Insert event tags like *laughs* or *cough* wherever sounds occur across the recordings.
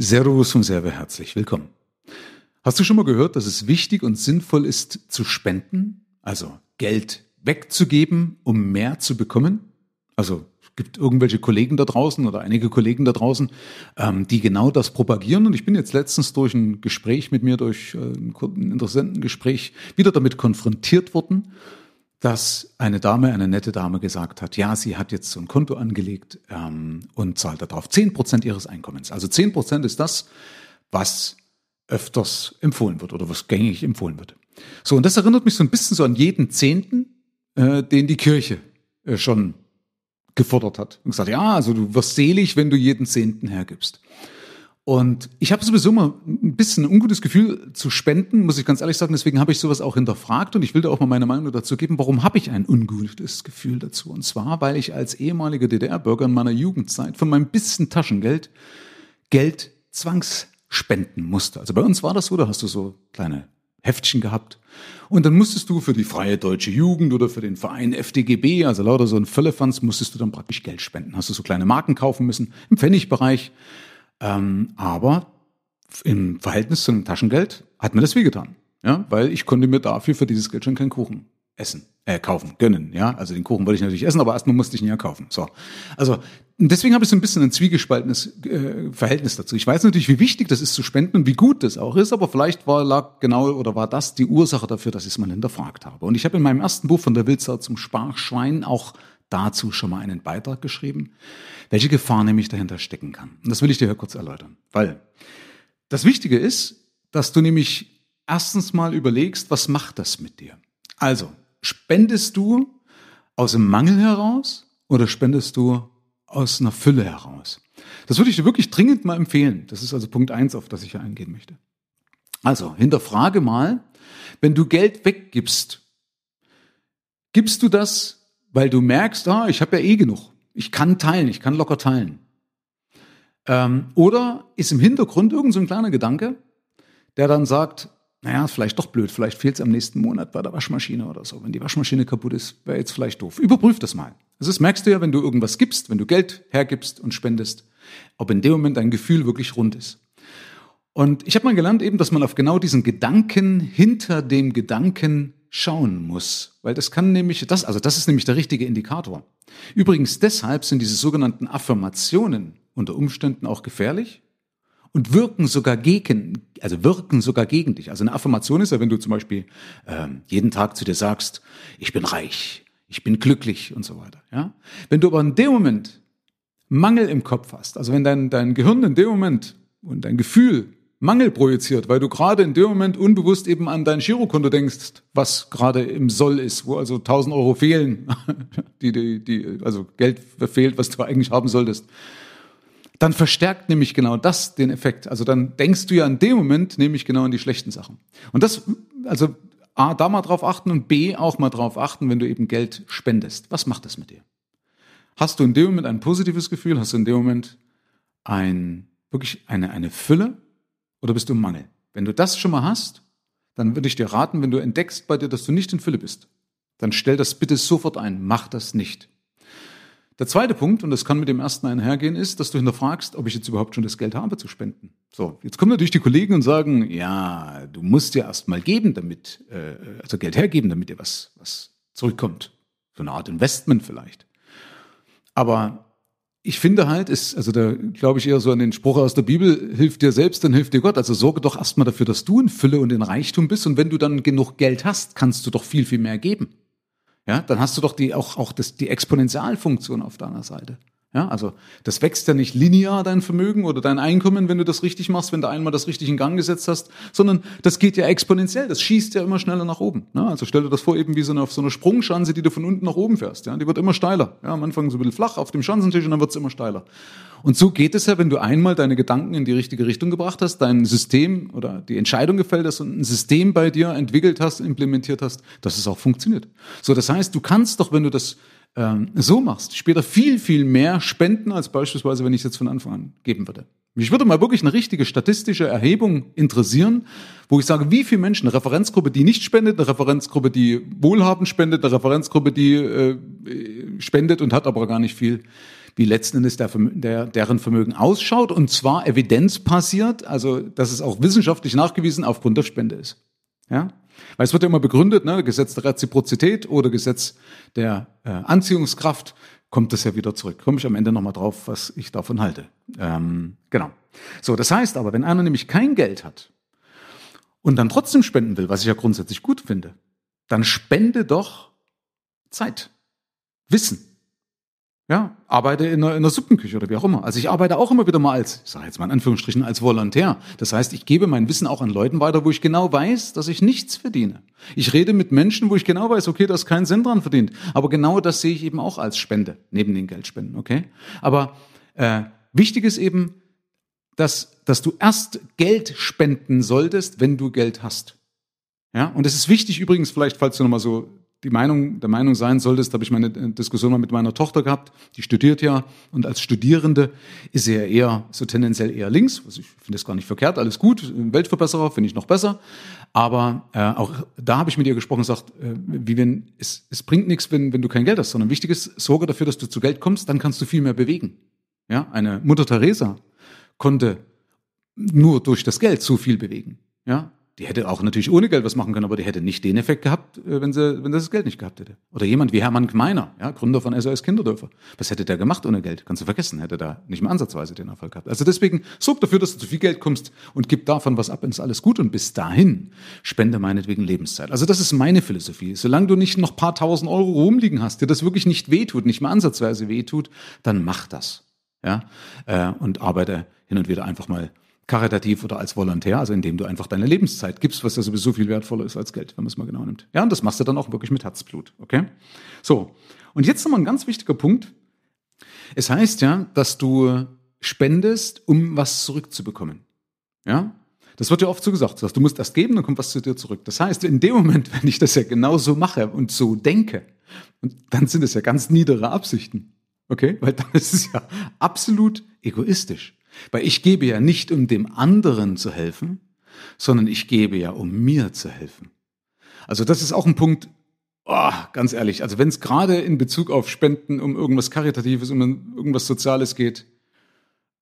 Servus und Serve, herzlich willkommen. Hast du schon mal gehört, dass es wichtig und sinnvoll ist zu spenden? Also Geld wegzugeben, um mehr zu bekommen? Also gibt irgendwelche Kollegen da draußen oder einige Kollegen da draußen, ähm, die genau das propagieren. Und ich bin jetzt letztens durch ein Gespräch mit mir, durch äh, ein interessanten Gespräch, wieder damit konfrontiert worden, dass eine Dame, eine nette Dame gesagt hat, ja, sie hat jetzt so ein Konto angelegt ähm, und zahlt darauf zehn Prozent ihres Einkommens. Also zehn Prozent ist das, was öfters empfohlen wird oder was gängig empfohlen wird. So, und das erinnert mich so ein bisschen so an jeden Zehnten, äh, den die Kirche äh, schon gefordert hat. Und gesagt, ja, also du wirst selig, wenn du jeden Zehnten hergibst. Und ich habe sowieso mal ein bisschen ein ungutes Gefühl zu spenden, muss ich ganz ehrlich sagen. Deswegen habe ich sowas auch hinterfragt und ich will da auch mal meine Meinung dazu geben. Warum habe ich ein ungutes Gefühl dazu? Und zwar, weil ich als ehemaliger DDR-Bürger in meiner Jugendzeit von meinem bisschen Taschengeld Geld zwangsspenden musste. Also bei uns war das so, da hast du so kleine Heftchen gehabt. Und dann musstest du für die Freie Deutsche Jugend oder für den Verein FDGB, also lauter so ein Völlefanz, musstest du dann praktisch Geld spenden. Hast du so kleine Marken kaufen müssen im Pfennigbereich. Ähm, aber im Verhältnis zu einem Taschengeld hat mir das wehgetan. Ja, weil ich konnte mir dafür für dieses Geld schon keinen Kuchen essen, äh, kaufen, gönnen, ja. Also den Kuchen wollte ich natürlich essen, aber erstmal musste ich ihn ja kaufen. So. Also, deswegen habe ich so ein bisschen ein zwiegespaltenes äh, Verhältnis dazu. Ich weiß natürlich, wie wichtig das ist zu spenden und wie gut das auch ist, aber vielleicht war, lag genau oder war das die Ursache dafür, dass ich es mal hinterfragt habe. Und ich habe in meinem ersten Buch von der Wildsau zum Sparschwein auch dazu schon mal einen Beitrag geschrieben, welche Gefahr nämlich dahinter stecken kann. Und das will ich dir hier kurz erläutern. Weil das Wichtige ist, dass du nämlich erstens mal überlegst, was macht das mit dir? Also, spendest du aus dem Mangel heraus oder spendest du aus einer Fülle heraus? Das würde ich dir wirklich dringend mal empfehlen. Das ist also Punkt eins, auf das ich hier eingehen möchte. Also, hinterfrage mal, wenn du Geld weggibst, gibst du das weil du merkst, ah, ich habe ja eh genug. Ich kann teilen, ich kann locker teilen. Ähm, oder ist im Hintergrund irgend so ein kleiner Gedanke, der dann sagt, naja, ist vielleicht doch blöd, vielleicht fehlt es am nächsten Monat bei der Waschmaschine oder so. Wenn die Waschmaschine kaputt ist, wäre jetzt vielleicht doof. Überprüf das mal. Also das merkst du ja, wenn du irgendwas gibst, wenn du Geld hergibst und spendest, ob in dem Moment dein Gefühl wirklich rund ist. Und ich habe mal gelernt eben, dass man auf genau diesen Gedanken hinter dem Gedanken schauen muss, weil das kann nämlich das, also das ist nämlich der richtige Indikator. Übrigens deshalb sind diese sogenannten Affirmationen unter Umständen auch gefährlich und wirken sogar gegen, also wirken sogar gegen dich. Also eine Affirmation ist ja, wenn du zum Beispiel ähm, jeden Tag zu dir sagst, ich bin reich, ich bin glücklich und so weiter. Ja, wenn du aber in dem Moment Mangel im Kopf hast, also wenn dein dein Gehirn in dem Moment und dein Gefühl Mangel projiziert, weil du gerade in dem Moment unbewusst eben an dein Girokonto denkst, was gerade im Soll ist, wo also 1000 Euro fehlen, *laughs* die, die, die, also Geld fehlt, was du eigentlich haben solltest. Dann verstärkt nämlich genau das den Effekt. Also dann denkst du ja in dem Moment nämlich genau an die schlechten Sachen. Und das, also A, da mal drauf achten und B, auch mal drauf achten, wenn du eben Geld spendest. Was macht das mit dir? Hast du in dem Moment ein positives Gefühl? Hast du in dem Moment ein, wirklich eine, eine Fülle? Oder bist du im Mangel? Wenn du das schon mal hast, dann würde ich dir raten, wenn du entdeckst bei dir, dass du nicht in Fülle bist, dann stell das bitte sofort ein. Mach das nicht. Der zweite Punkt, und das kann mit dem ersten einhergehen, ist, dass du hinterfragst, ob ich jetzt überhaupt schon das Geld habe zu spenden. So, jetzt kommen natürlich die Kollegen und sagen, ja, du musst ja erst mal geben, damit, äh, also Geld hergeben, damit dir was, was zurückkommt. So eine Art Investment vielleicht. Aber ich finde halt, ist, also da glaube ich eher so an den Spruch aus der Bibel, hilft dir selbst, dann hilft dir Gott. Also sorge doch erstmal dafür, dass du in Fülle und in Reichtum bist. Und wenn du dann genug Geld hast, kannst du doch viel, viel mehr geben. Ja, dann hast du doch die, auch, auch das, die Exponentialfunktion auf deiner Seite. Ja, also das wächst ja nicht linear dein Vermögen oder dein Einkommen, wenn du das richtig machst, wenn du einmal das richtig in Gang gesetzt hast, sondern das geht ja exponentiell, das schießt ja immer schneller nach oben. Ja, also stell dir das vor, eben wie so eine, auf so eine Sprungschanze, die du von unten nach oben fährst. Ja, die wird immer steiler. Ja, am Anfang so ein bisschen flach auf dem Schanzentisch und dann wird es immer steiler. Und so geht es ja, wenn du einmal deine Gedanken in die richtige Richtung gebracht hast, dein System oder die Entscheidung gefällt hast und ein System bei dir entwickelt hast, implementiert hast, dass es auch funktioniert. So, das heißt, du kannst doch, wenn du das ähm, so machst, später viel, viel mehr spenden, als beispielsweise, wenn ich es jetzt von Anfang an geben würde. Mich würde mal wirklich eine richtige statistische Erhebung interessieren, wo ich sage, wie viele Menschen, eine Referenzgruppe, die nicht spendet, eine Referenzgruppe, die wohlhabend spendet, eine Referenzgruppe, die äh, spendet und hat aber gar nicht viel, wie letzten Endes der, der, deren Vermögen ausschaut und zwar evidenzbasiert, also dass es auch wissenschaftlich nachgewiesen aufgrund der Spende ist. Ja? Weil es wird ja immer begründet, ne, Gesetz der Reziprozität oder Gesetz der äh, Anziehungskraft, kommt das ja wieder zurück. Komme ich am Ende nochmal drauf, was ich davon halte. Ähm, genau. So, das heißt aber, wenn einer nämlich kein Geld hat und dann trotzdem spenden will, was ich ja grundsätzlich gut finde, dann spende doch Zeit, Wissen. Ja, arbeite in einer, in einer Suppenküche oder wie auch immer. Also ich arbeite auch immer wieder mal als, ich sage jetzt mal in Anführungsstrichen, als Volontär. Das heißt, ich gebe mein Wissen auch an Leuten weiter, wo ich genau weiß, dass ich nichts verdiene. Ich rede mit Menschen, wo ich genau weiß, okay, da ist kein Cent dran verdient. Aber genau das sehe ich eben auch als Spende, neben den Geldspenden, okay? Aber äh, wichtig ist eben, dass, dass du erst Geld spenden solltest, wenn du Geld hast. Ja, und es ist wichtig übrigens, vielleicht, falls du nochmal so die Meinung, der Meinung sein solltest, habe ich meine äh, Diskussion mal mit meiner Tochter gehabt, die studiert ja und als Studierende ist sie ja eher so tendenziell eher links, was ich finde das gar nicht verkehrt, alles gut, Weltverbesserer finde ich noch besser, aber äh, auch da habe ich mit ihr gesprochen und gesagt, äh, wie wenn es, es bringt nichts, wenn, wenn du kein Geld hast, sondern wichtig ist, sorge dafür, dass du zu Geld kommst, dann kannst du viel mehr bewegen. Ja, eine Mutter Teresa konnte nur durch das Geld so viel bewegen. Ja, die hätte auch natürlich ohne Geld was machen können, aber die hätte nicht den Effekt gehabt, äh, wenn sie, wenn sie das Geld nicht gehabt hätte. Oder jemand wie Hermann Gmeiner, ja, Gründer von SOS Kinderdörfer. Was hätte der gemacht ohne Geld? Kannst du vergessen, hätte da nicht mehr ansatzweise den Erfolg gehabt. Also deswegen sorg dafür, dass du zu viel Geld kommst und gib davon was ab, ist alles gut. Und bis dahin spende meinetwegen Lebenszeit. Also das ist meine Philosophie. Solange du nicht noch paar tausend Euro rumliegen hast, dir das wirklich nicht wehtut, nicht mehr ansatzweise wehtut, dann mach das. Ja, äh, und arbeite hin und wieder einfach mal karitativ oder als Volontär, also indem du einfach deine Lebenszeit gibst, was ja sowieso viel wertvoller ist als Geld, wenn man es mal genau nimmt. Ja, und das machst du dann auch wirklich mit Herzblut, okay? So, und jetzt nochmal ein ganz wichtiger Punkt. Es heißt ja, dass du spendest, um was zurückzubekommen. Ja? Das wird ja oft so gesagt, du musst erst geben, dann kommt was zu dir zurück. Das heißt, in dem Moment, *laughs* wenn ich das ja genau so mache und so denke, und dann sind es ja ganz niedere Absichten. Okay? Weil dann ist es ja absolut egoistisch. Weil ich gebe ja nicht, um dem anderen zu helfen, sondern ich gebe ja, um mir zu helfen. Also das ist auch ein Punkt, oh, ganz ehrlich, also wenn es gerade in Bezug auf Spenden um irgendwas Karitatives, um irgendwas Soziales geht,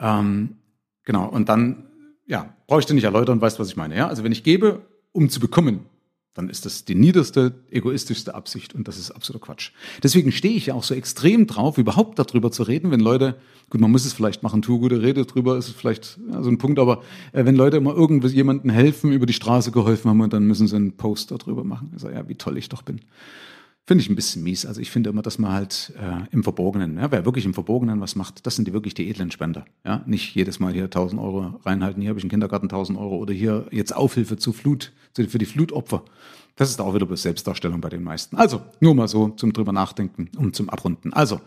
ähm, genau, und dann, ja, brauche ich dir nicht erläutern, weißt, was ich meine. Ja? Also wenn ich gebe, um zu bekommen, dann ist das die niederste, egoistischste Absicht und das ist absoluter Quatsch. Deswegen stehe ich ja auch so extrem drauf, überhaupt darüber zu reden, wenn Leute, gut, man muss es vielleicht machen, tu gute Rede drüber, ist vielleicht ja, so ein Punkt, aber äh, wenn Leute immer irgendwas jemandem helfen, über die Straße geholfen haben und dann müssen sie einen Post darüber machen. Sage, ja, wie toll ich doch bin. Finde ich ein bisschen mies. Also ich finde immer, dass man halt äh, im Verborgenen, ja, wer wirklich im Verborgenen was macht, das sind die wirklich die edlen Spender. Ja, nicht jedes Mal hier 1000 Euro reinhalten, hier habe ich einen Kindergarten 1000 Euro oder hier jetzt Aufhilfe zu Flut, für die Flutopfer. Das ist auch wieder Selbstdarstellung bei den meisten. Also nur mal so zum drüber nachdenken, um zum Abrunden. Also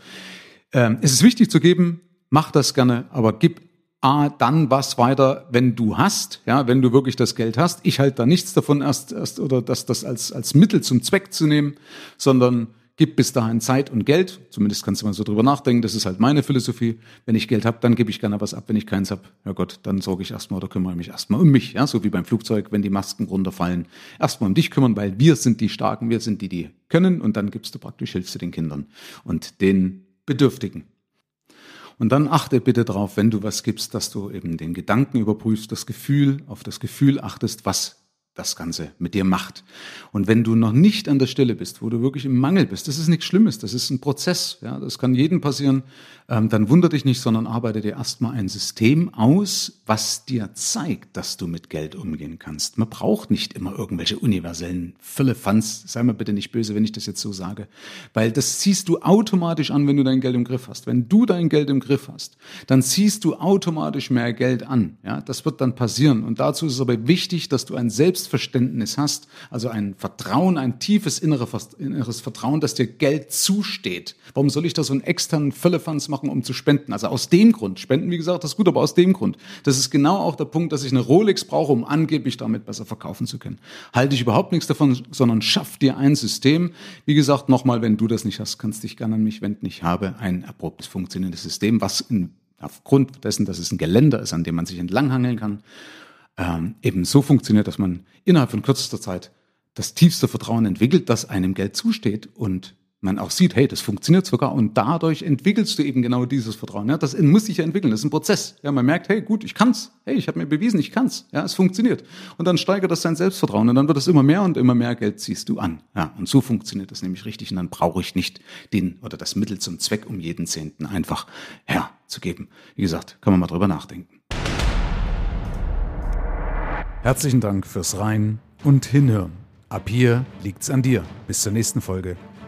ähm, es ist wichtig zu geben, mach das gerne, aber gib A, dann was weiter, wenn du hast, ja, wenn du wirklich das Geld hast. Ich halte da nichts davon erst, erst oder das, das als, als Mittel zum Zweck zu nehmen, sondern gib bis dahin Zeit und Geld. Zumindest kannst du mal so drüber nachdenken. Das ist halt meine Philosophie. Wenn ich Geld habe, dann gebe ich gerne was ab. Wenn ich keins habe, ja Gott, dann sorge ich erstmal oder kümmere mich erstmal um mich. Ja, so wie beim Flugzeug, wenn die Masken runterfallen. Erstmal um dich kümmern, weil wir sind die Starken, wir sind die, die können. Und dann gibst du praktisch, hilfst du den Kindern und den Bedürftigen. Und dann achte bitte darauf, wenn du was gibst, dass du eben den Gedanken überprüfst, das Gefühl, auf das Gefühl achtest, was das Ganze mit dir macht. Und wenn du noch nicht an der Stelle bist, wo du wirklich im Mangel bist, das ist nichts Schlimmes, das ist ein Prozess, ja, das kann jedem passieren, ähm, dann wundere dich nicht, sondern arbeite dir erstmal ein System aus, was dir zeigt, dass du mit Geld umgehen kannst. Man braucht nicht immer irgendwelche universellen Füllefanz, sei mir bitte nicht böse, wenn ich das jetzt so sage, weil das ziehst du automatisch an, wenn du dein Geld im Griff hast. Wenn du dein Geld im Griff hast, dann ziehst du automatisch mehr Geld an, ja, das wird dann passieren. Und dazu ist es aber wichtig, dass du ein Selbst Selbstverständnis hast, also ein Vertrauen, ein tiefes inneres Vertrauen, dass dir Geld zusteht. Warum soll ich da so einen externen Völlefanz machen, um zu spenden? Also aus dem Grund. Spenden, wie gesagt, das ist gut, aber aus dem Grund. Das ist genau auch der Punkt, dass ich eine Rolex brauche, um angeblich damit besser verkaufen zu können. Halte ich überhaupt nichts davon, sondern schaff dir ein System. Wie gesagt, nochmal, wenn du das nicht hast, kannst dich gerne an mich wenden. Ich habe ein erprobtes funktionierendes System, was in aufgrund dessen, dass es ein Geländer ist, an dem man sich entlanghangeln kann, ähm, eben so funktioniert, dass man innerhalb von kürzester Zeit das tiefste Vertrauen entwickelt, dass einem Geld zusteht und man auch sieht, hey, das funktioniert sogar und dadurch entwickelst du eben genau dieses Vertrauen. Ja, das muss sich ja entwickeln, das ist ein Prozess. Ja, man merkt, hey, gut, ich kann's. Hey, ich habe mir bewiesen, ich kann's. Ja, es funktioniert. Und dann steigert das sein Selbstvertrauen und dann wird es immer mehr und immer mehr Geld ziehst du an. Ja, und so funktioniert das nämlich richtig und dann brauche ich nicht den oder das Mittel zum Zweck, um jeden Zehnten einfach herzugeben. Wie gesagt, kann man mal drüber nachdenken. Herzlichen Dank fürs Rein und Hinhören. Ab hier liegt's an dir. Bis zur nächsten Folge.